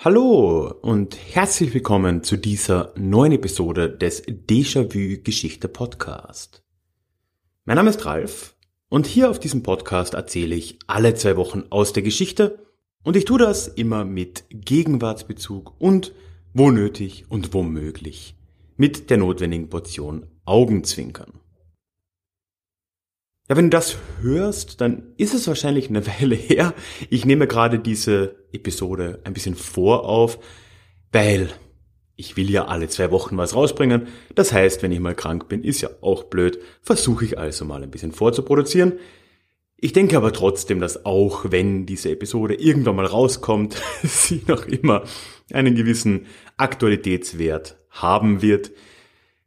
Hallo und herzlich willkommen zu dieser neuen Episode des Déjà-vu Geschichte Podcast. Mein Name ist Ralf und hier auf diesem Podcast erzähle ich alle zwei Wochen aus der Geschichte und ich tue das immer mit Gegenwartsbezug und wo nötig und womöglich mit der notwendigen Portion Augenzwinkern. Ja, wenn du das hörst, dann ist es wahrscheinlich eine Weile her. Ich nehme gerade diese Episode ein bisschen vor auf, weil ich will ja alle zwei Wochen was rausbringen. Das heißt, wenn ich mal krank bin, ist ja auch blöd. Versuche ich also mal ein bisschen vorzuproduzieren. Ich denke aber trotzdem, dass auch wenn diese Episode irgendwann mal rauskommt, sie noch immer einen gewissen Aktualitätswert haben wird,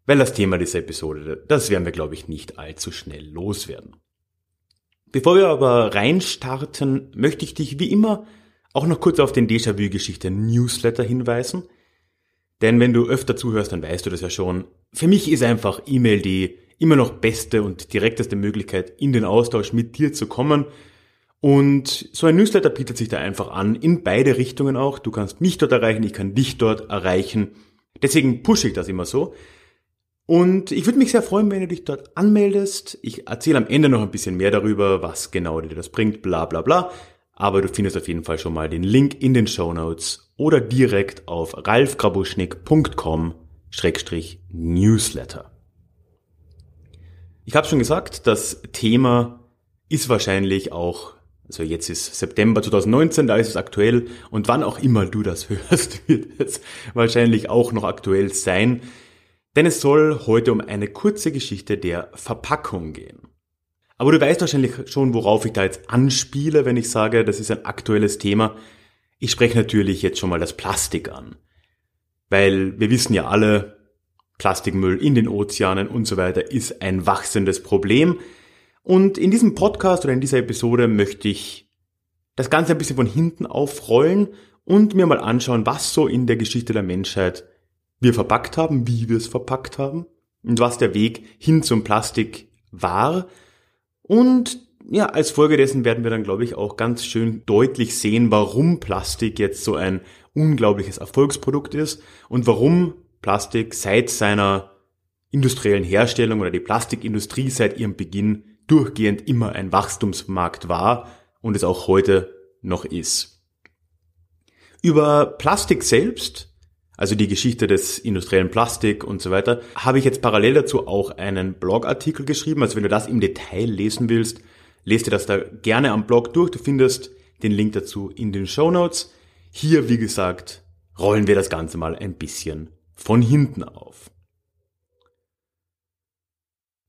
weil das Thema dieser Episode, das werden wir, glaube ich, nicht allzu schnell loswerden. Bevor wir aber reinstarten, möchte ich dich wie immer auch noch kurz auf den Déjà-vu-Geschichte Newsletter hinweisen. Denn wenn du öfter zuhörst, dann weißt du das ja schon. Für mich ist einfach E-Mail die immer noch beste und direkteste Möglichkeit, in den Austausch mit dir zu kommen. Und so ein Newsletter bietet sich da einfach an, in beide Richtungen auch. Du kannst mich dort erreichen, ich kann dich dort erreichen. Deswegen pushe ich das immer so. Und ich würde mich sehr freuen, wenn du dich dort anmeldest. Ich erzähle am Ende noch ein bisschen mehr darüber, was genau dir das bringt, bla bla bla. Aber du findest auf jeden Fall schon mal den Link in den Show Notes oder direkt auf ralfgrabuschnick.com-newsletter. Ich habe schon gesagt, das Thema ist wahrscheinlich auch, also jetzt ist September 2019, da ist es aktuell und wann auch immer du das hörst, wird es wahrscheinlich auch noch aktuell sein. Denn es soll heute um eine kurze Geschichte der Verpackung gehen. Aber du weißt wahrscheinlich schon, worauf ich da jetzt anspiele, wenn ich sage, das ist ein aktuelles Thema. Ich spreche natürlich jetzt schon mal das Plastik an. Weil wir wissen ja alle, Plastikmüll in den Ozeanen und so weiter ist ein wachsendes Problem. Und in diesem Podcast oder in dieser Episode möchte ich das Ganze ein bisschen von hinten aufrollen und mir mal anschauen, was so in der Geschichte der Menschheit wir verpackt haben, wie wir es verpackt haben und was der Weg hin zum Plastik war. Und ja, als Folge dessen werden wir dann, glaube ich, auch ganz schön deutlich sehen, warum Plastik jetzt so ein unglaubliches Erfolgsprodukt ist und warum Plastik seit seiner industriellen Herstellung oder die Plastikindustrie seit ihrem Beginn durchgehend immer ein Wachstumsmarkt war und es auch heute noch ist. Über Plastik selbst also die Geschichte des industriellen Plastik und so weiter, habe ich jetzt parallel dazu auch einen Blogartikel geschrieben. Also wenn du das im Detail lesen willst, lest dir das da gerne am Blog durch. Du findest den Link dazu in den Show Notes. Hier, wie gesagt, rollen wir das Ganze mal ein bisschen von hinten auf.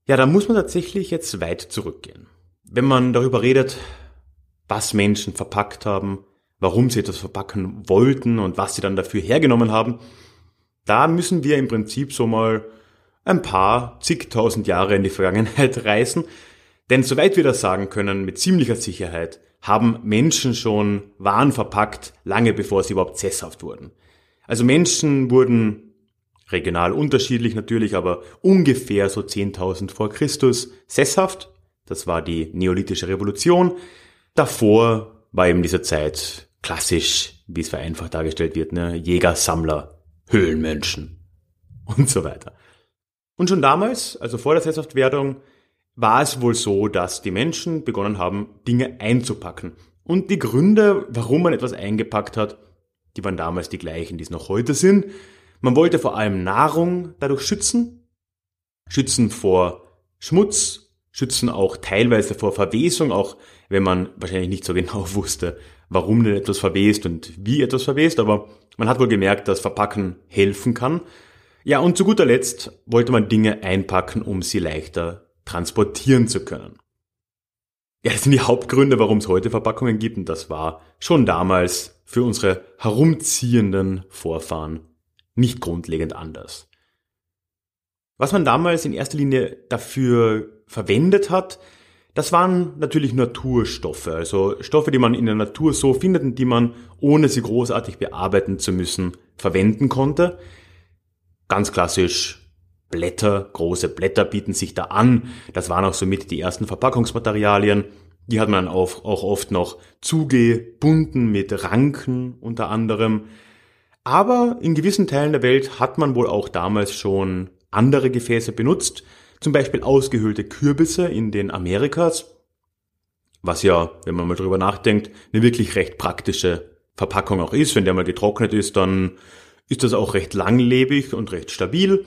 Ja, da muss man tatsächlich jetzt weit zurückgehen. Wenn man darüber redet, was Menschen verpackt haben, warum sie etwas verpacken wollten und was sie dann dafür hergenommen haben, da müssen wir im Prinzip so mal ein paar zigtausend Jahre in die Vergangenheit reisen. Denn soweit wir das sagen können, mit ziemlicher Sicherheit, haben Menschen schon Waren verpackt, lange bevor sie überhaupt sesshaft wurden. Also Menschen wurden regional unterschiedlich natürlich, aber ungefähr so 10.000 vor Christus sesshaft. Das war die neolithische Revolution. Davor war eben diese Zeit klassisch, wie es vereinfacht dargestellt wird, ne? Jäger, Sammler, Höhlenmenschen und so weiter. Und schon damals, also vor der Sesshaftwerdung, war es wohl so, dass die Menschen begonnen haben, Dinge einzupacken. Und die Gründe, warum man etwas eingepackt hat, die waren damals die gleichen, die es noch heute sind. Man wollte vor allem Nahrung dadurch schützen, schützen vor Schmutz, schützen auch teilweise vor Verwesung, auch wenn man wahrscheinlich nicht so genau wusste, warum denn etwas verwest und wie etwas verwest, aber man hat wohl gemerkt, dass Verpacken helfen kann. Ja, und zu guter Letzt wollte man Dinge einpacken, um sie leichter transportieren zu können. Ja, das sind die Hauptgründe, warum es heute Verpackungen gibt und das war schon damals für unsere herumziehenden Vorfahren nicht grundlegend anders. Was man damals in erster Linie dafür verwendet hat, das waren natürlich Naturstoffe, also Stoffe, die man in der Natur so findet und die man, ohne sie großartig bearbeiten zu müssen, verwenden konnte. Ganz klassisch Blätter, große Blätter bieten sich da an. Das waren auch somit die ersten Verpackungsmaterialien. Die hat man auch, oft noch zugebunden mit Ranken unter anderem. Aber in gewissen Teilen der Welt hat man wohl auch damals schon andere Gefäße benutzt, zum Beispiel ausgehöhlte Kürbisse in den Amerikas, was ja, wenn man mal drüber nachdenkt, eine wirklich recht praktische Verpackung auch ist. Wenn der mal getrocknet ist, dann ist das auch recht langlebig und recht stabil.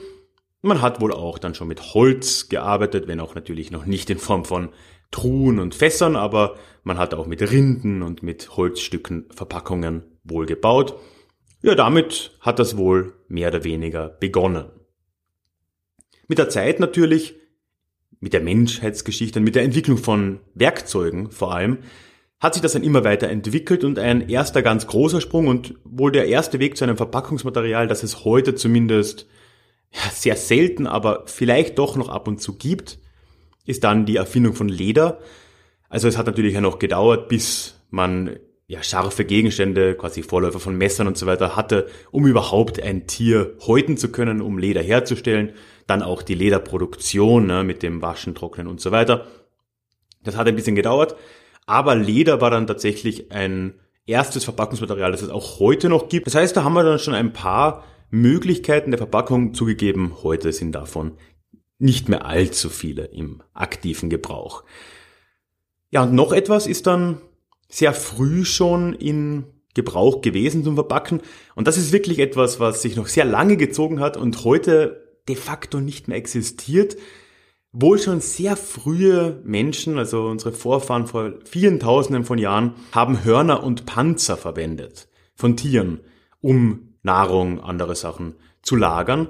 Man hat wohl auch dann schon mit Holz gearbeitet, wenn auch natürlich noch nicht in Form von Truhen und Fässern, aber man hat auch mit Rinden und mit Holzstücken Verpackungen wohl gebaut. Ja, damit hat das wohl mehr oder weniger begonnen. Mit der Zeit natürlich, mit der Menschheitsgeschichte mit der Entwicklung von Werkzeugen vor allem, hat sich das dann immer weiter entwickelt und ein erster ganz großer Sprung und wohl der erste Weg zu einem Verpackungsmaterial, das es heute zumindest sehr selten, aber vielleicht doch noch ab und zu gibt, ist dann die Erfindung von Leder. Also es hat natürlich ja noch gedauert, bis man ja scharfe Gegenstände, quasi Vorläufer von Messern und so weiter hatte, um überhaupt ein Tier häuten zu können, um Leder herzustellen. Dann auch die Lederproduktion ne, mit dem Waschen, Trocknen und so weiter. Das hat ein bisschen gedauert, aber Leder war dann tatsächlich ein erstes Verpackungsmaterial, das es auch heute noch gibt. Das heißt, da haben wir dann schon ein paar Möglichkeiten der Verpackung zugegeben. Heute sind davon nicht mehr allzu viele im aktiven Gebrauch. Ja, und noch etwas ist dann sehr früh schon in Gebrauch gewesen zum Verpacken. Und das ist wirklich etwas, was sich noch sehr lange gezogen hat und heute de facto nicht mehr existiert. Wohl schon sehr frühe Menschen, also unsere Vorfahren vor vielen Tausenden von Jahren, haben Hörner und Panzer verwendet von Tieren, um Nahrung, andere Sachen zu lagern.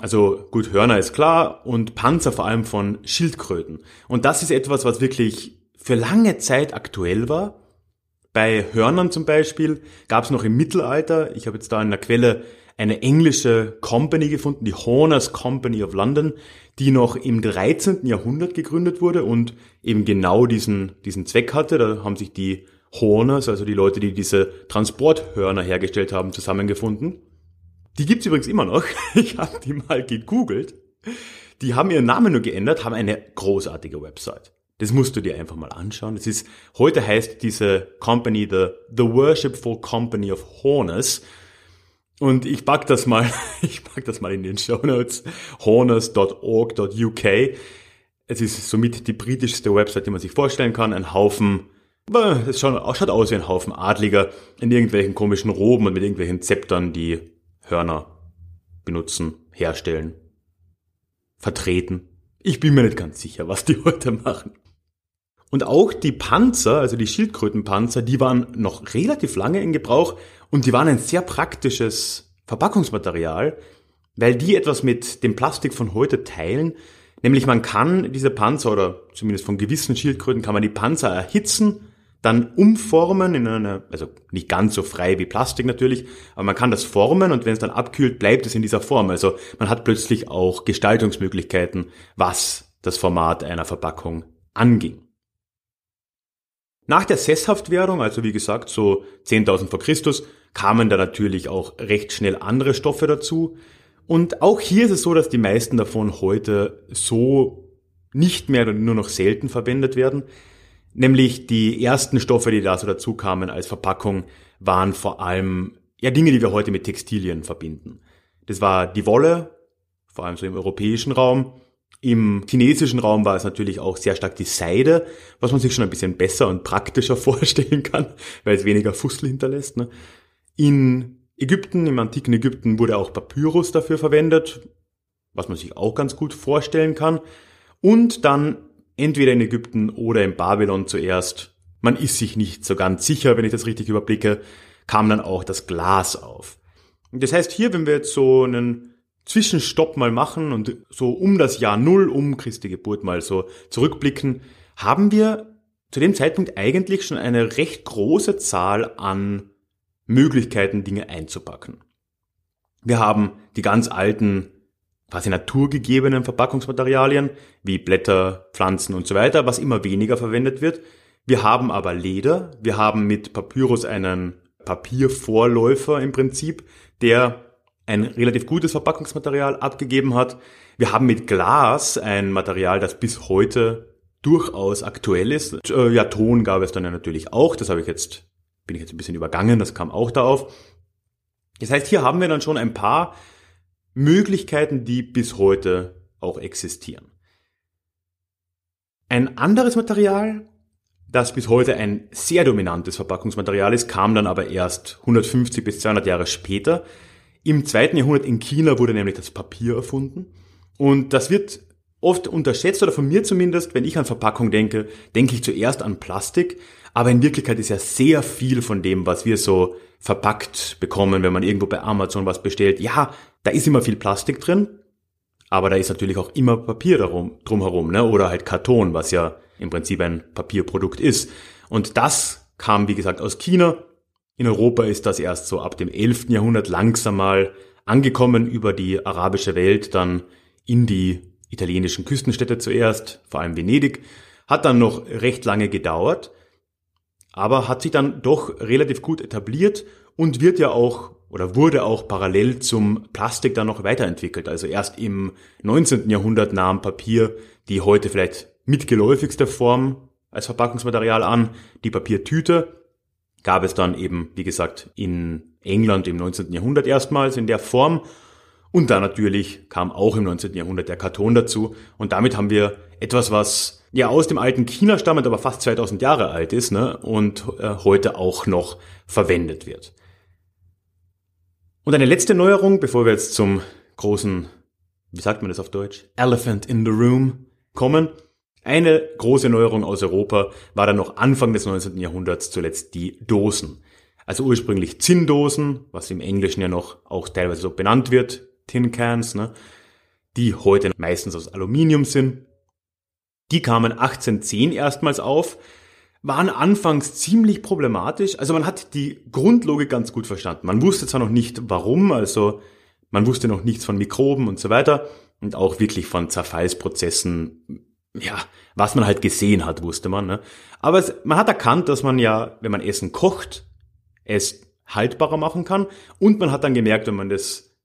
Also gut, Hörner ist klar und Panzer vor allem von Schildkröten. Und das ist etwas, was wirklich für lange Zeit aktuell war. Bei Hörnern zum Beispiel gab es noch im Mittelalter, ich habe jetzt da in der Quelle eine englische Company gefunden, die Horners Company of London, die noch im 13. Jahrhundert gegründet wurde und eben genau diesen, diesen Zweck hatte. Da haben sich die Horners, also die Leute, die diese Transporthörner hergestellt haben, zusammengefunden. Die gibt's übrigens immer noch. Ich habe die mal gegoogelt. Die haben ihren Namen nur geändert, haben eine großartige Website. Das musst du dir einfach mal anschauen. Das ist, heute heißt diese Company the, the Worshipful Company of Horners. Und ich pack das mal, ich pack das mal in den Show Notes. Horners.org.uk. Es ist somit die britischste Website, die man sich vorstellen kann. Ein Haufen es schaut aus wie ein Haufen Adliger in irgendwelchen komischen Roben und mit irgendwelchen Zeptern, die Hörner benutzen, herstellen, vertreten. Ich bin mir nicht ganz sicher, was die heute machen. Und auch die Panzer, also die Schildkrötenpanzer, die waren noch relativ lange in Gebrauch und die waren ein sehr praktisches Verpackungsmaterial, weil die etwas mit dem Plastik von heute teilen. Nämlich man kann diese Panzer oder zumindest von gewissen Schildkröten kann man die Panzer erhitzen dann umformen in eine, also nicht ganz so frei wie Plastik natürlich, aber man kann das formen und wenn es dann abkühlt, bleibt es in dieser Form. Also man hat plötzlich auch Gestaltungsmöglichkeiten, was das Format einer Verpackung anging. Nach der Sesshaftwerdung, also wie gesagt so 10.000 vor Christus, kamen da natürlich auch recht schnell andere Stoffe dazu. Und auch hier ist es so, dass die meisten davon heute so nicht mehr oder nur noch selten verwendet werden. Nämlich die ersten Stoffe, die da so dazu kamen als Verpackung, waren vor allem ja Dinge, die wir heute mit Textilien verbinden. Das war die Wolle, vor allem so im europäischen Raum. Im chinesischen Raum war es natürlich auch sehr stark die Seide, was man sich schon ein bisschen besser und praktischer vorstellen kann, weil es weniger Fussel hinterlässt. Ne? In Ägypten, im antiken Ägypten wurde auch Papyrus dafür verwendet, was man sich auch ganz gut vorstellen kann. Und dann entweder in Ägypten oder in Babylon zuerst, man ist sich nicht so ganz sicher, wenn ich das richtig überblicke, kam dann auch das Glas auf. Das heißt hier, wenn wir jetzt so einen Zwischenstopp mal machen und so um das Jahr Null, um Christi Geburt mal so zurückblicken, haben wir zu dem Zeitpunkt eigentlich schon eine recht große Zahl an Möglichkeiten, Dinge einzupacken. Wir haben die ganz alten quasi naturgegebenen Verpackungsmaterialien wie Blätter, Pflanzen und so weiter, was immer weniger verwendet wird. Wir haben aber Leder, wir haben mit Papyrus einen Papiervorläufer im Prinzip, der ein relativ gutes Verpackungsmaterial abgegeben hat. Wir haben mit Glas ein Material, das bis heute durchaus aktuell ist. Äh, ja, Ton gab es dann ja natürlich auch. Das habe ich jetzt, bin ich jetzt ein bisschen übergangen. Das kam auch da auf. Das heißt, hier haben wir dann schon ein paar Möglichkeiten, die bis heute auch existieren. Ein anderes Material, das bis heute ein sehr dominantes Verpackungsmaterial ist, kam dann aber erst 150 bis 200 Jahre später. Im zweiten Jahrhundert in China wurde nämlich das Papier erfunden. Und das wird oft unterschätzt oder von mir zumindest, wenn ich an Verpackung denke, denke ich zuerst an Plastik. Aber in Wirklichkeit ist ja sehr viel von dem, was wir so verpackt bekommen, wenn man irgendwo bei Amazon was bestellt. Ja, da ist immer viel Plastik drin, aber da ist natürlich auch immer Papier darum, drumherum, ne? oder halt Karton, was ja im Prinzip ein Papierprodukt ist. Und das kam, wie gesagt, aus China. In Europa ist das erst so ab dem 11. Jahrhundert langsam mal angekommen über die arabische Welt, dann in die italienischen Küstenstädte zuerst, vor allem Venedig. Hat dann noch recht lange gedauert, aber hat sich dann doch relativ gut etabliert und wird ja auch oder wurde auch parallel zum Plastik dann noch weiterentwickelt. Also erst im 19. Jahrhundert nahm Papier die heute vielleicht mitgeläufigste Form als Verpackungsmaterial an, die Papiertüte. Gab es dann eben, wie gesagt, in England im 19. Jahrhundert erstmals in der Form. Und dann natürlich kam auch im 19. Jahrhundert der Karton dazu. Und damit haben wir etwas, was ja aus dem alten China stammt, aber fast 2000 Jahre alt ist ne, und äh, heute auch noch verwendet wird. Und eine letzte Neuerung, bevor wir jetzt zum großen, wie sagt man das auf Deutsch, Elephant in the Room kommen. Eine große Neuerung aus Europa war dann noch Anfang des 19. Jahrhunderts zuletzt die Dosen. Also ursprünglich Zinndosen, was im Englischen ja noch auch teilweise so benannt wird, Tin Cans, ne, die heute meistens aus Aluminium sind. Die kamen 1810 erstmals auf, waren anfangs ziemlich problematisch. Also man hat die Grundlogik ganz gut verstanden. Man wusste zwar noch nicht warum, also man wusste noch nichts von Mikroben und so weiter und auch wirklich von Zerfallsprozessen, ja, was man halt gesehen hat, wusste man. Ne? Aber es, man hat erkannt, dass man ja, wenn man Essen kocht, es haltbarer machen kann und man hat dann gemerkt, wenn man das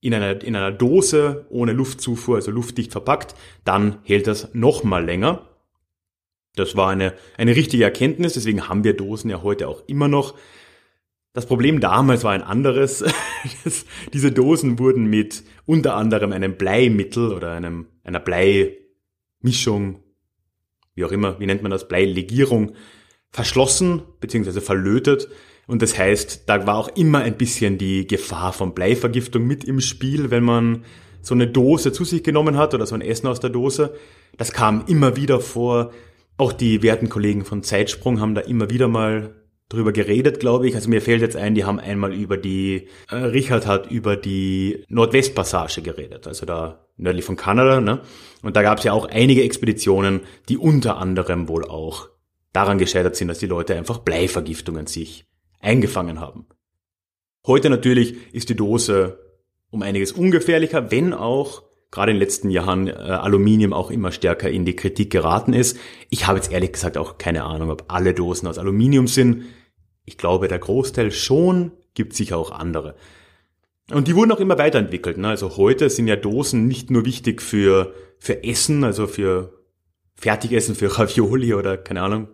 in einer, in einer Dose ohne Luftzufuhr, also luftdicht verpackt, dann hält das noch mal länger. Das war eine, eine richtige Erkenntnis, deswegen haben wir Dosen ja heute auch immer noch. Das Problem damals war ein anderes. Diese Dosen wurden mit unter anderem einem Bleimittel oder einem, einer Bleimischung, wie auch immer, wie nennt man das, Bleilegierung, verschlossen bzw. verlötet. Und das heißt, da war auch immer ein bisschen die Gefahr von Bleivergiftung mit im Spiel, wenn man so eine Dose zu sich genommen hat oder so ein Essen aus der Dose. Das kam immer wieder vor. Auch die werten Kollegen von Zeitsprung haben da immer wieder mal drüber geredet, glaube ich. Also mir fällt jetzt ein, die haben einmal über die, äh, Richard hat über die Nordwestpassage geredet, also da nördlich von Kanada, ne? Und da gab es ja auch einige Expeditionen, die unter anderem wohl auch daran gescheitert sind, dass die Leute einfach Bleivergiftungen sich eingefangen haben. Heute natürlich ist die Dose um einiges ungefährlicher, wenn auch gerade in den letzten Jahren äh, Aluminium auch immer stärker in die Kritik geraten ist. Ich habe jetzt ehrlich gesagt auch keine Ahnung, ob alle Dosen aus Aluminium sind. Ich glaube, der Großteil schon, gibt sicher auch andere. Und die wurden auch immer weiterentwickelt. Ne? Also heute sind ja Dosen nicht nur wichtig für, für Essen, also für Fertigessen, für Ravioli oder keine Ahnung,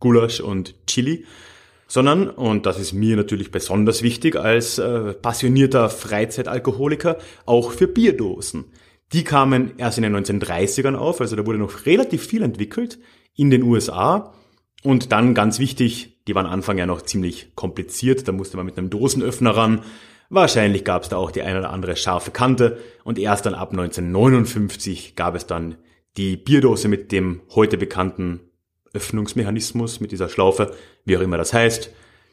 Gulasch und Chili, sondern, und das ist mir natürlich besonders wichtig als äh, passionierter Freizeitalkoholiker, auch für Bierdosen. Die kamen erst in den 1930ern auf, also da wurde noch relativ viel entwickelt in den USA und dann ganz wichtig, die waren Anfang ja noch ziemlich kompliziert, da musste man mit einem Dosenöffner ran. Wahrscheinlich gab es da auch die eine oder andere scharfe Kante und erst dann ab 1959 gab es dann die Bierdose mit dem heute bekannten Öffnungsmechanismus, mit dieser Schlaufe, wie auch immer das heißt.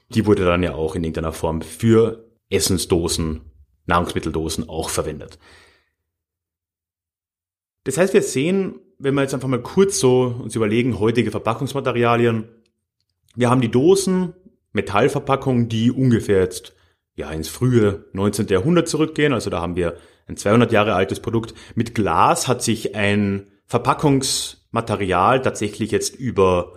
Die wurde dann ja auch in irgendeiner Form für Essensdosen, Nahrungsmitteldosen auch verwendet. Das heißt, wir sehen, wenn wir jetzt einfach mal kurz so uns überlegen, heutige Verpackungsmaterialien, wir haben die Dosen, Metallverpackungen, die ungefähr jetzt ja ins frühe 19. Jahrhundert zurückgehen. Also da haben wir ein 200 Jahre altes Produkt. Mit Glas hat sich ein Verpackungsmaterial tatsächlich jetzt über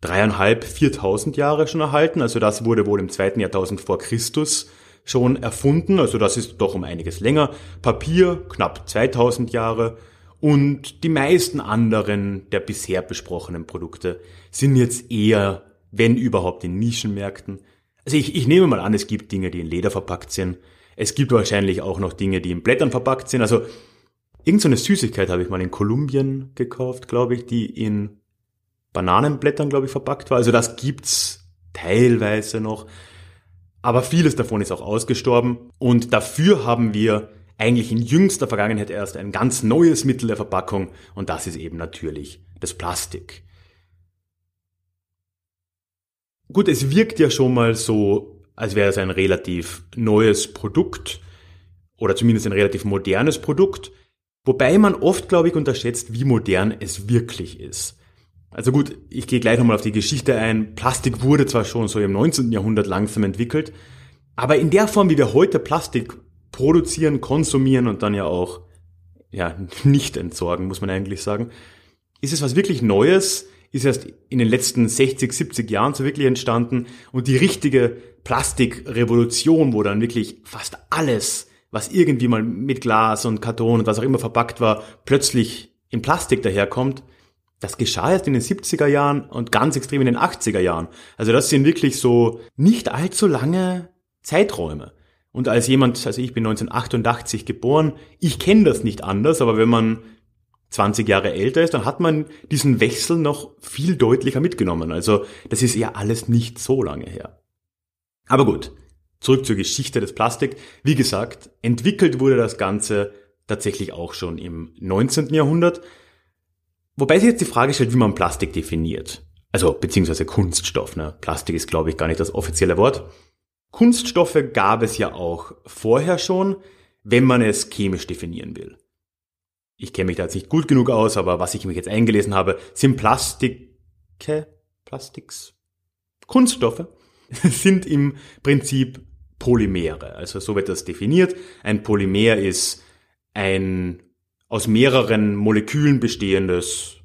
dreieinhalb, viertausend Jahre schon erhalten. Also das wurde wohl im zweiten Jahrtausend vor Christus schon erfunden, also das ist doch um einiges länger. Papier knapp 2000 Jahre und die meisten anderen der bisher besprochenen Produkte sind jetzt eher, wenn überhaupt, in Nischenmärkten. Also ich, ich nehme mal an, es gibt Dinge, die in Leder verpackt sind. Es gibt wahrscheinlich auch noch Dinge, die in Blättern verpackt sind. Also irgendeine so Süßigkeit habe ich mal in Kolumbien gekauft, glaube ich, die in Bananenblättern, glaube ich, verpackt war. Also das gibt's teilweise noch. Aber vieles davon ist auch ausgestorben. Und dafür haben wir eigentlich in jüngster Vergangenheit erst ein ganz neues Mittel der Verpackung. Und das ist eben natürlich das Plastik. Gut, es wirkt ja schon mal so, als wäre es ein relativ neues Produkt oder zumindest ein relativ modernes Produkt, wobei man oft, glaube ich, unterschätzt, wie modern es wirklich ist. Also gut, ich gehe gleich nochmal auf die Geschichte ein. Plastik wurde zwar schon so im 19. Jahrhundert langsam entwickelt, aber in der Form, wie wir heute Plastik produzieren, konsumieren und dann ja auch ja, nicht entsorgen, muss man eigentlich sagen, ist es was wirklich Neues, ist erst in den letzten 60, 70 Jahren so wirklich entstanden und die richtige Plastikrevolution, wo dann wirklich fast alles, was irgendwie mal mit Glas und Karton und was auch immer verpackt war, plötzlich in Plastik daherkommt, das geschah erst in den 70er Jahren und ganz extrem in den 80er Jahren. Also das sind wirklich so nicht allzu lange Zeiträume. Und als jemand, also ich bin 1988 geboren, ich kenne das nicht anders, aber wenn man 20 Jahre älter ist, dann hat man diesen Wechsel noch viel deutlicher mitgenommen. Also das ist ja alles nicht so lange her. Aber gut, zurück zur Geschichte des Plastik. Wie gesagt, entwickelt wurde das Ganze tatsächlich auch schon im 19. Jahrhundert. Wobei sich jetzt die Frage stellt, wie man Plastik definiert. Also beziehungsweise Kunststoff. Ne? Plastik ist, glaube ich, gar nicht das offizielle Wort. Kunststoffe gab es ja auch vorher schon, wenn man es chemisch definieren will. Ich kenne mich da jetzt nicht gut genug aus, aber was ich mich jetzt eingelesen habe, sind Plastike, Plastiks, Kunststoffe sind im Prinzip Polymere. Also so wird das definiert. Ein Polymer ist ein aus mehreren Molekülen bestehendes,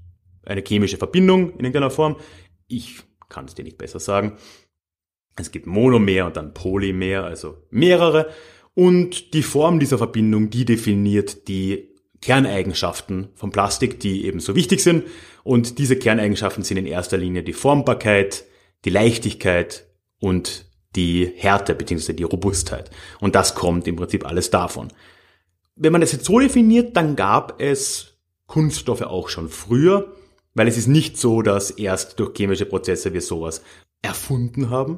eine chemische Verbindung in irgendeiner Form. Ich kann es dir nicht besser sagen. Es gibt Monomer und dann Polymer, also mehrere. Und die Form dieser Verbindung, die definiert die Kerneigenschaften von Plastik, die eben so wichtig sind. Und diese Kerneigenschaften sind in erster Linie die Formbarkeit, die Leichtigkeit und die Härte bzw. die Robustheit. Und das kommt im Prinzip alles davon. Wenn man das jetzt so definiert, dann gab es Kunststoffe auch schon früher, weil es ist nicht so, dass erst durch chemische Prozesse wir sowas erfunden haben.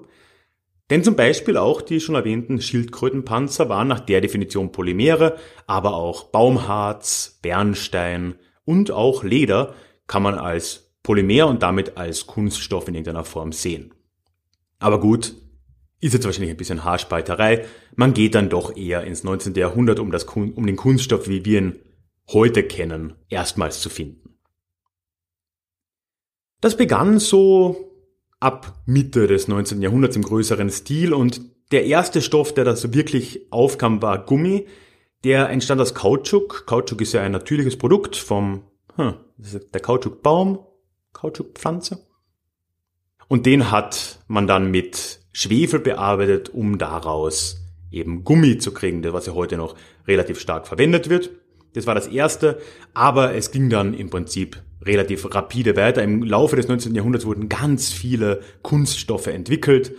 Denn zum Beispiel auch die schon erwähnten Schildkrötenpanzer waren nach der Definition Polymere, aber auch Baumharz, Bernstein und auch Leder kann man als Polymer und damit als Kunststoff in irgendeiner Form sehen. Aber gut, ist jetzt wahrscheinlich ein bisschen Haarspalterei. Man geht dann doch eher ins 19. Jahrhundert, um, das, um den Kunststoff, wie wir ihn heute kennen, erstmals zu finden. Das begann so ab Mitte des 19. Jahrhunderts im größeren Stil und der erste Stoff, der da so wirklich aufkam, war Gummi. Der entstand aus Kautschuk. Kautschuk ist ja ein natürliches Produkt vom, hm, der Kautschukbaum, Kautschukpflanze. Und den hat man dann mit Schwefel bearbeitet, um daraus eben Gummi zu kriegen, was ja heute noch relativ stark verwendet wird. Das war das erste, aber es ging dann im Prinzip relativ rapide weiter. Im Laufe des 19. Jahrhunderts wurden ganz viele Kunststoffe entwickelt.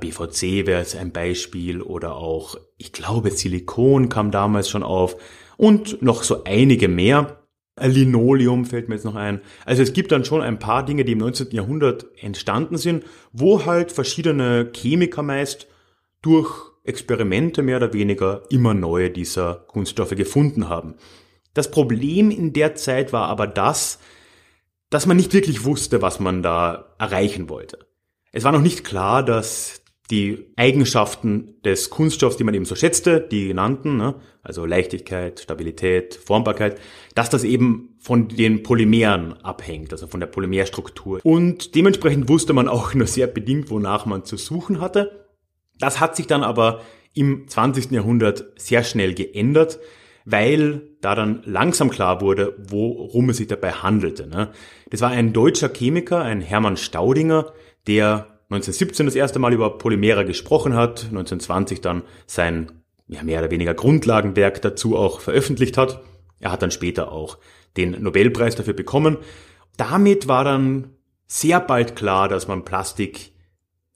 BVC wäre jetzt ein Beispiel oder auch, ich glaube, Silikon kam damals schon auf und noch so einige mehr. Linoleum fällt mir jetzt noch ein. Also es gibt dann schon ein paar Dinge, die im 19. Jahrhundert entstanden sind, wo halt verschiedene Chemiker meist durch Experimente mehr oder weniger immer neue dieser Kunststoffe gefunden haben. Das Problem in der Zeit war aber das, dass man nicht wirklich wusste, was man da erreichen wollte. Es war noch nicht klar, dass die Eigenschaften des Kunststoffs, die man eben so schätzte, die genannten, ne, also Leichtigkeit, Stabilität, Formbarkeit, dass das eben von den Polymeren abhängt, also von der Polymerstruktur. Und dementsprechend wusste man auch nur sehr bedingt, wonach man zu suchen hatte. Das hat sich dann aber im 20. Jahrhundert sehr schnell geändert, weil da dann langsam klar wurde, worum es sich dabei handelte. Ne? Das war ein deutscher Chemiker, ein Hermann Staudinger, der 1917 das erste Mal über Polymere gesprochen hat, 1920 dann sein ja, mehr oder weniger Grundlagenwerk dazu auch veröffentlicht hat. Er hat dann später auch den Nobelpreis dafür bekommen. Damit war dann sehr bald klar, dass man Plastik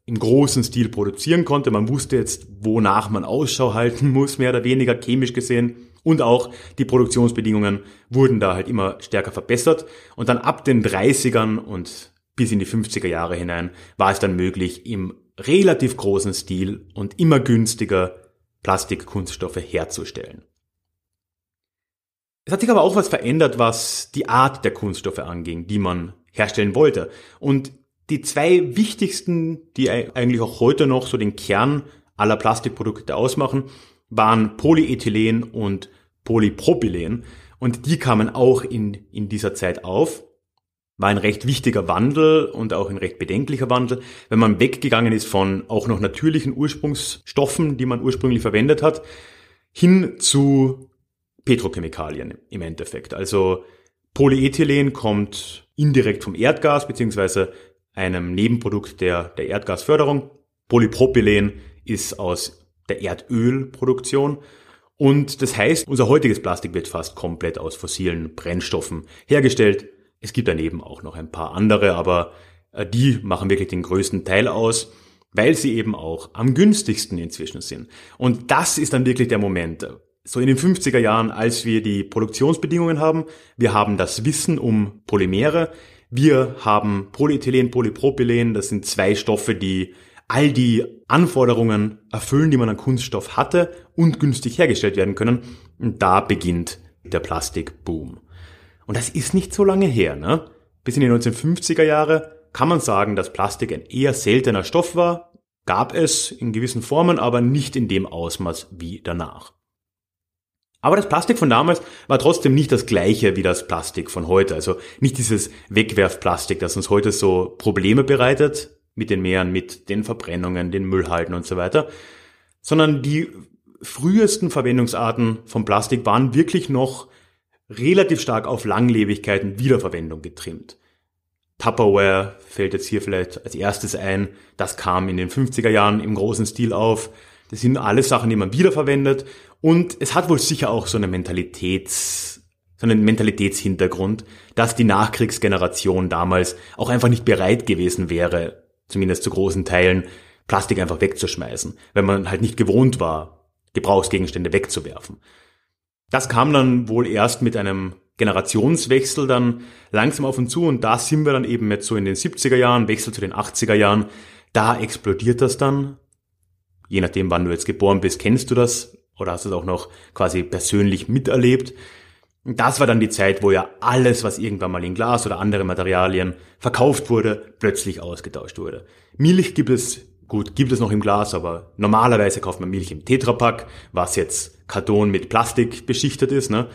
im großen Stil produzieren konnte. Man wusste jetzt, wonach man Ausschau halten muss, mehr oder weniger chemisch gesehen. Und auch die Produktionsbedingungen wurden da halt immer stärker verbessert. Und dann ab den 30ern und bis in die 50er Jahre hinein war es dann möglich, im relativ großen Stil und immer günstiger Plastikkunststoffe herzustellen. Es hat sich aber auch was verändert, was die Art der Kunststoffe anging, die man herstellen wollte. Und die zwei wichtigsten, die eigentlich auch heute noch so den Kern aller Plastikprodukte ausmachen, waren Polyethylen und Polypropylen. Und die kamen auch in, in dieser Zeit auf. War ein recht wichtiger Wandel und auch ein recht bedenklicher Wandel, wenn man weggegangen ist von auch noch natürlichen Ursprungsstoffen, die man ursprünglich verwendet hat, hin zu Petrochemikalien im Endeffekt. Also Polyethylen kommt indirekt vom Erdgas beziehungsweise einem Nebenprodukt der, der Erdgasförderung. Polypropylen ist aus der Erdölproduktion. Und das heißt, unser heutiges Plastik wird fast komplett aus fossilen Brennstoffen hergestellt. Es gibt daneben auch noch ein paar andere, aber äh, die machen wirklich den größten Teil aus, weil sie eben auch am günstigsten inzwischen sind. Und das ist dann wirklich der Moment. So in den 50er Jahren, als wir die Produktionsbedingungen haben, wir haben das Wissen um Polymere, wir haben Polyethylen, Polypropylen, das sind zwei Stoffe, die all die Anforderungen erfüllen, die man an Kunststoff hatte und günstig hergestellt werden können. Und da beginnt der Plastikboom. Und das ist nicht so lange her, ne? Bis in die 1950er Jahre kann man sagen, dass Plastik ein eher seltener Stoff war, gab es in gewissen Formen, aber nicht in dem Ausmaß wie danach. Aber das Plastik von damals war trotzdem nicht das gleiche wie das Plastik von heute. Also nicht dieses Wegwerfplastik, das uns heute so Probleme bereitet mit den Meeren, mit den Verbrennungen, den Müllhalten und so weiter, sondern die frühesten Verwendungsarten von Plastik waren wirklich noch relativ stark auf Langlebigkeit und Wiederverwendung getrimmt. Tupperware fällt jetzt hier vielleicht als erstes ein. Das kam in den 50er Jahren im großen Stil auf. Das sind alles Sachen, die man wiederverwendet. Und es hat wohl sicher auch so eine Mentalitäts, so einen Mentalitätshintergrund, dass die Nachkriegsgeneration damals auch einfach nicht bereit gewesen wäre, zumindest zu großen Teilen, Plastik einfach wegzuschmeißen, wenn man halt nicht gewohnt war, Gebrauchsgegenstände wegzuwerfen. Das kam dann wohl erst mit einem Generationswechsel dann langsam auf uns zu und da sind wir dann eben jetzt so in den 70er Jahren, Wechsel zu den 80er Jahren, da explodiert das dann je nachdem, wann du jetzt geboren bist, kennst du das oder hast du es auch noch quasi persönlich miterlebt. Das war dann die Zeit, wo ja alles, was irgendwann mal in Glas oder andere Materialien verkauft wurde, plötzlich ausgetauscht wurde. Milch gibt es, gut, gibt es noch im Glas, aber normalerweise kauft man Milch im Tetrapack, was jetzt Karton mit Plastik beschichtet ist. Ne?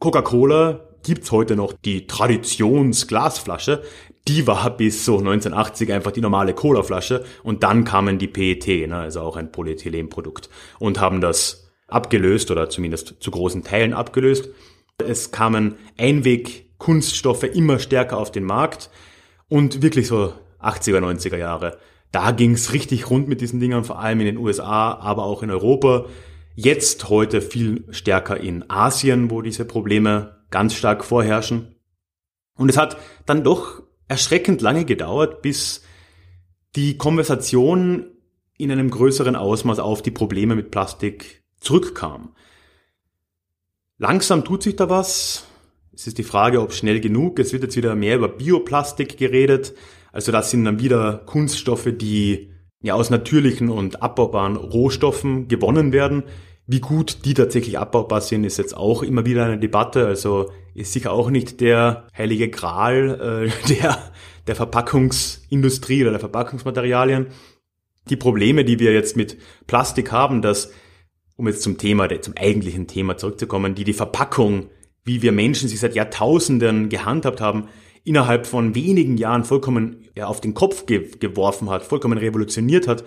Coca-Cola gibt's heute noch die Traditionsglasflasche, die war bis so 1980 einfach die normale Colaflasche und dann kamen die PET, ne, also auch ein Polyethylenprodukt und haben das abgelöst oder zumindest zu großen Teilen abgelöst. Es kamen Einweg-Kunststoffe immer stärker auf den Markt und wirklich so 80er, 90er Jahre. Da ging's richtig rund mit diesen Dingern, vor allem in den USA, aber auch in Europa. Jetzt heute viel stärker in Asien, wo diese Probleme ganz stark vorherrschen. Und es hat dann doch erschreckend lange gedauert, bis die Konversation in einem größeren Ausmaß auf die Probleme mit Plastik zurückkam. Langsam tut sich da was. Es ist die Frage, ob schnell genug. Es wird jetzt wieder mehr über Bioplastik geredet. Also das sind dann wieder Kunststoffe, die ja aus natürlichen und abbaubaren Rohstoffen gewonnen werden. Wie gut die tatsächlich abbaubar sind, ist jetzt auch immer wieder eine Debatte. Also ist sicher auch nicht der heilige Gral äh, der, der Verpackungsindustrie oder der Verpackungsmaterialien. Die Probleme, die wir jetzt mit Plastik haben, dass, um jetzt zum Thema, zum eigentlichen Thema zurückzukommen, die die Verpackung, wie wir Menschen sie seit Jahrtausenden gehandhabt haben, innerhalb von wenigen Jahren vollkommen ja, auf den Kopf ge geworfen hat, vollkommen revolutioniert hat,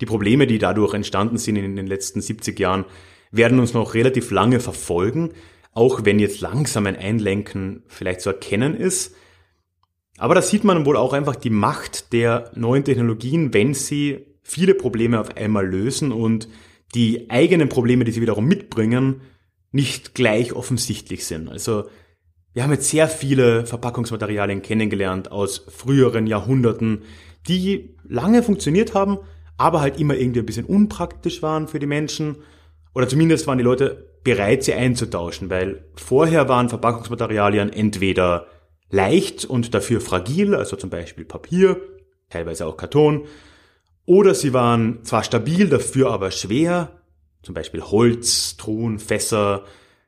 die Probleme, die dadurch entstanden sind in den letzten 70 Jahren, werden uns noch relativ lange verfolgen, auch wenn jetzt langsam ein Einlenken vielleicht zu erkennen ist. Aber da sieht man wohl auch einfach die Macht der neuen Technologien, wenn sie viele Probleme auf einmal lösen und die eigenen Probleme, die sie wiederum mitbringen, nicht gleich offensichtlich sind. Also wir haben jetzt sehr viele Verpackungsmaterialien kennengelernt aus früheren Jahrhunderten, die lange funktioniert haben, aber halt immer irgendwie ein bisschen unpraktisch waren für die Menschen. Oder zumindest waren die Leute bereit, sie einzutauschen, weil vorher waren Verpackungsmaterialien entweder leicht und dafür fragil, also zum Beispiel Papier, teilweise auch Karton, oder sie waren zwar stabil, dafür aber schwer, zum Beispiel Holz, Truhen, Fässer,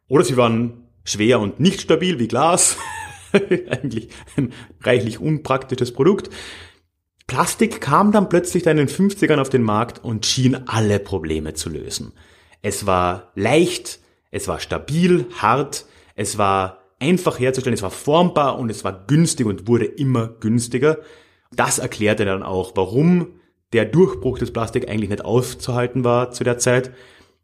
oder sie waren schwer und nicht stabil wie Glas, eigentlich ein reichlich unpraktisches Produkt. Plastik kam dann plötzlich in den 50ern auf den Markt und schien alle Probleme zu lösen. Es war leicht, es war stabil, hart, es war einfach herzustellen, es war formbar und es war günstig und wurde immer günstiger. Das erklärte dann auch, warum der Durchbruch des Plastik eigentlich nicht aufzuhalten war zu der Zeit.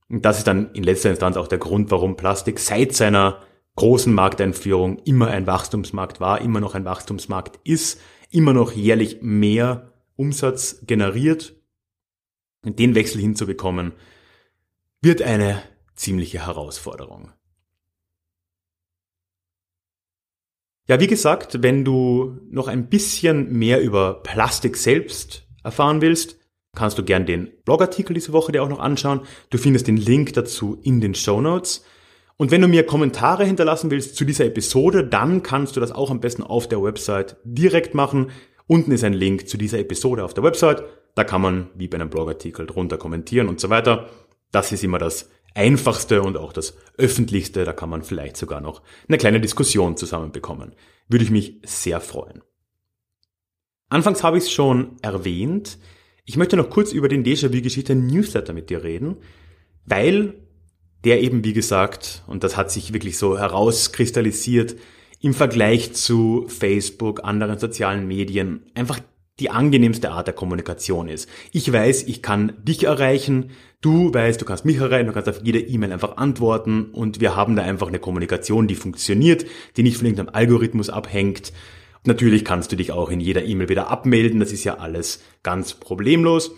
Und das ist dann in letzter Instanz auch der Grund, warum Plastik seit seiner großen Markteinführung immer ein Wachstumsmarkt war, immer noch ein Wachstumsmarkt ist, immer noch jährlich mehr Umsatz generiert. Den Wechsel hinzubekommen, wird eine ziemliche Herausforderung. Ja, wie gesagt, wenn du noch ein bisschen mehr über Plastik selbst erfahren willst, kannst du gern den Blogartikel diese Woche dir auch noch anschauen. Du findest den Link dazu in den Show Notes. Und wenn du mir Kommentare hinterlassen willst zu dieser Episode, dann kannst du das auch am besten auf der Website direkt machen. Unten ist ein Link zu dieser Episode auf der Website. Da kann man wie bei einem Blogartikel drunter kommentieren und so weiter. Das ist immer das einfachste und auch das öffentlichste. Da kann man vielleicht sogar noch eine kleine Diskussion zusammenbekommen. Würde ich mich sehr freuen. Anfangs habe ich es schon erwähnt. Ich möchte noch kurz über den Déjà-vu-Geschichte Newsletter mit dir reden, weil der eben, wie gesagt, und das hat sich wirklich so herauskristallisiert, im Vergleich zu Facebook, anderen sozialen Medien, einfach die angenehmste Art der Kommunikation ist. Ich weiß, ich kann dich erreichen, du weißt, du kannst mich erreichen, du kannst auf jede E-Mail einfach antworten und wir haben da einfach eine Kommunikation, die funktioniert, die nicht von irgendeinem Algorithmus abhängt. Natürlich kannst du dich auch in jeder E-Mail wieder abmelden, das ist ja alles ganz problemlos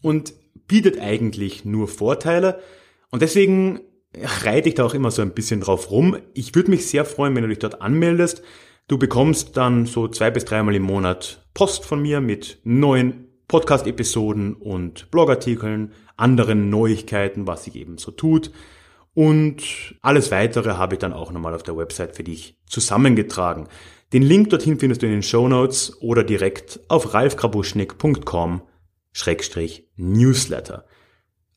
und bietet eigentlich nur Vorteile. Und deswegen reite ich da auch immer so ein bisschen drauf rum. Ich würde mich sehr freuen, wenn du dich dort anmeldest. Du bekommst dann so zwei bis dreimal im Monat Post von mir mit neuen Podcast-Episoden und Blogartikeln, anderen Neuigkeiten, was sich eben so tut. Und alles weitere habe ich dann auch nochmal auf der Website für dich zusammengetragen. Den Link dorthin findest du in den Show Notes oder direkt auf ralfkrabuschnik.com Newsletter.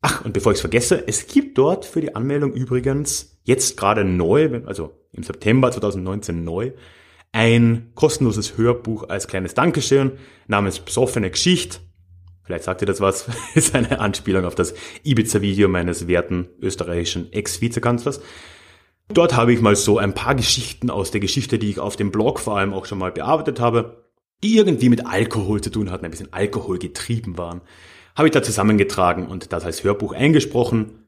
Ach, und bevor ich es vergesse, es gibt dort für die Anmeldung übrigens jetzt gerade neu, also im September 2019 neu, ein kostenloses Hörbuch als kleines Dankeschön namens Besoffene Geschichte. Vielleicht sagt ihr das was, ist eine Anspielung auf das Ibiza-Video meines werten österreichischen Ex-Vizekanzlers. Dort habe ich mal so ein paar Geschichten aus der Geschichte, die ich auf dem Blog vor allem auch schon mal bearbeitet habe, die irgendwie mit Alkohol zu tun hatten, ein bisschen Alkohol getrieben waren, habe ich da zusammengetragen und das als Hörbuch eingesprochen.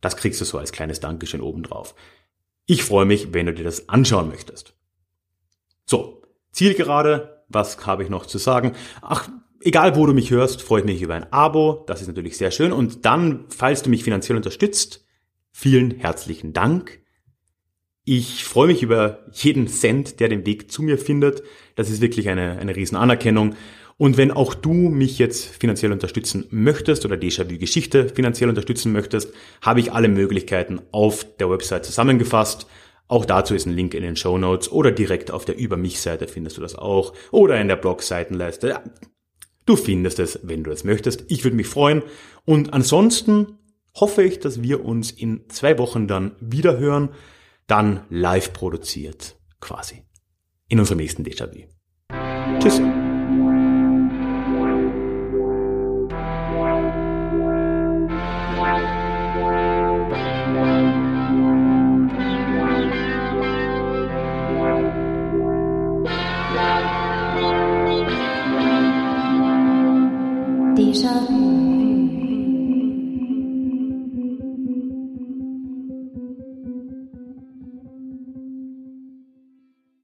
Das kriegst du so als kleines Dankeschön obendrauf. Ich freue mich, wenn du dir das anschauen möchtest. So, Zielgerade, was habe ich noch zu sagen? Ach, egal wo du mich hörst, freut mich über ein Abo, das ist natürlich sehr schön. Und dann, falls du mich finanziell unterstützt, vielen herzlichen Dank. Ich freue mich über jeden Cent, der den Weg zu mir findet. Das ist wirklich eine, eine riesen Anerkennung. Und wenn auch du mich jetzt finanziell unterstützen möchtest oder Déjà-vu Geschichte finanziell unterstützen möchtest, habe ich alle Möglichkeiten auf der Website zusammengefasst. Auch dazu ist ein Link in den Show Notes oder direkt auf der Über mich Seite findest du das auch oder in der Blog-Seitenleiste. Du findest es, wenn du es möchtest. Ich würde mich freuen. Und ansonsten hoffe ich, dass wir uns in zwei Wochen dann wieder hören, dann live produziert quasi in unserem nächsten Déjà-vu. Tschüss. shall be